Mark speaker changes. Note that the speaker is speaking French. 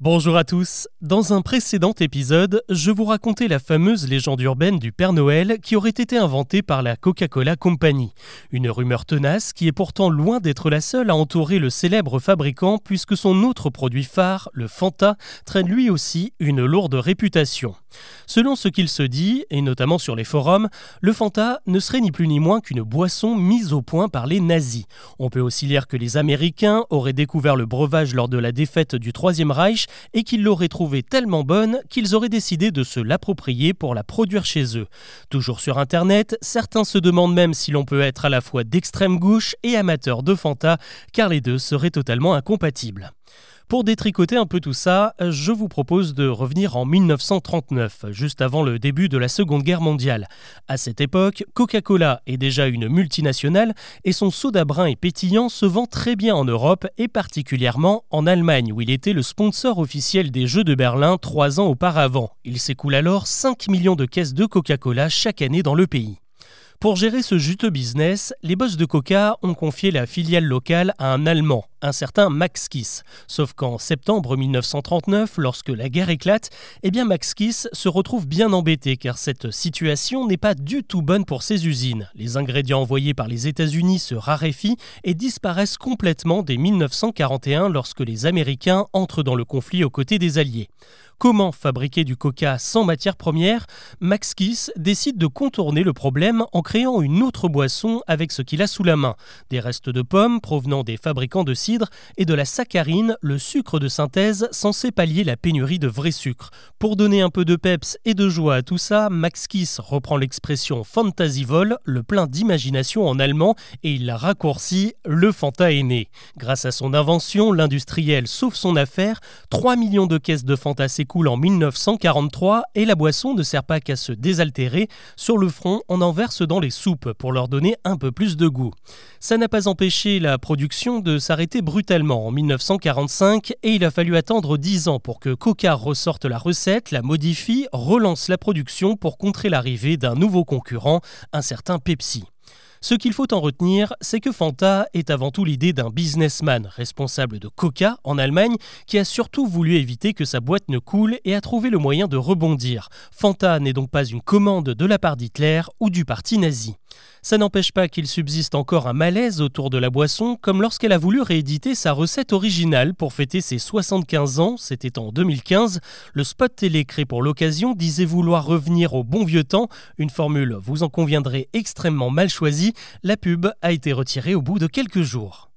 Speaker 1: Bonjour à tous. Dans un précédent épisode, je vous racontais la fameuse légende urbaine du Père Noël qui aurait été inventée par la Coca-Cola Company. Une rumeur tenace qui est pourtant loin d'être la seule à entourer le célèbre fabricant puisque son autre produit phare, le Fanta, traîne lui aussi une lourde réputation. Selon ce qu'il se dit, et notamment sur les forums, le Fanta ne serait ni plus ni moins qu'une boisson mise au point par les nazis. On peut aussi lire que les Américains auraient découvert le breuvage lors de la défaite du Troisième Reich et qu'ils l'auraient trouvée tellement bonne qu'ils auraient décidé de se l'approprier pour la produire chez eux. Toujours sur Internet, certains se demandent même si l'on peut être à la fois d'extrême gauche et amateur de Fanta, car les deux seraient totalement incompatibles. Pour détricoter un peu tout ça, je vous propose de revenir en 1939, juste avant le début de la Seconde Guerre mondiale. À cette époque, Coca-Cola est déjà une multinationale et son soda brun et pétillant se vend très bien en Europe et particulièrement en Allemagne où il était le sponsor officiel des Jeux de Berlin trois ans auparavant. Il s'écoule alors 5 millions de caisses de Coca-Cola chaque année dans le pays. Pour gérer ce juteux business, les boss de Coca ont confié la filiale locale à un Allemand, un certain Max Kiss. Sauf qu'en septembre 1939, lorsque la guerre éclate, eh bien Max Kiss se retrouve bien embêté car cette situation n'est pas du tout bonne pour ses usines. Les ingrédients envoyés par les États-Unis se raréfient et disparaissent complètement dès 1941 lorsque les Américains entrent dans le conflit aux côtés des Alliés. Comment fabriquer du coca sans matière première? Max Kiss décide de contourner le problème en créant une autre boisson avec ce qu'il a sous la main. Des restes de pommes provenant des fabricants de cidre et de la saccharine, le sucre de synthèse censé pallier la pénurie de vrai sucre. Pour donner un peu de peps et de joie à tout ça, Max Kiss reprend l'expression Fantasivol, le plein d'imagination en allemand, et il la raccourcit, le Fanta est né. Grâce à son invention, l'industriel sauve son affaire, 3 millions de caisses de Fanta s'écoulent en 1943 et la boisson ne sert pas qu'à se désaltérer. Sur le front, on en verse dans les soupes pour leur donner un peu plus de goût. Ça n'a pas empêché la production de s'arrêter brutalement en 1945 et il a fallu attendre 10 ans pour que Coca ressorte la recette, la modifie, relance la production pour contrer l'arrivée d'un nouveau concurrent, un certain Pepsi. Ce qu'il faut en retenir, c'est que Fanta est avant tout l'idée d'un businessman responsable de Coca en Allemagne qui a surtout voulu éviter que sa boîte ne coule et a trouvé le moyen de rebondir. Fanta n'est donc pas une commande de la part d'Hitler ou du parti nazi. Ça n'empêche pas qu'il subsiste encore un malaise autour de la boisson, comme lorsqu'elle a voulu rééditer sa recette originale pour fêter ses 75 ans, c'était en 2015. Le spot télé créé pour l'occasion disait vouloir revenir au bon vieux temps, une formule, vous en conviendrez, extrêmement mal choisie. La pub a été retirée au bout de quelques jours.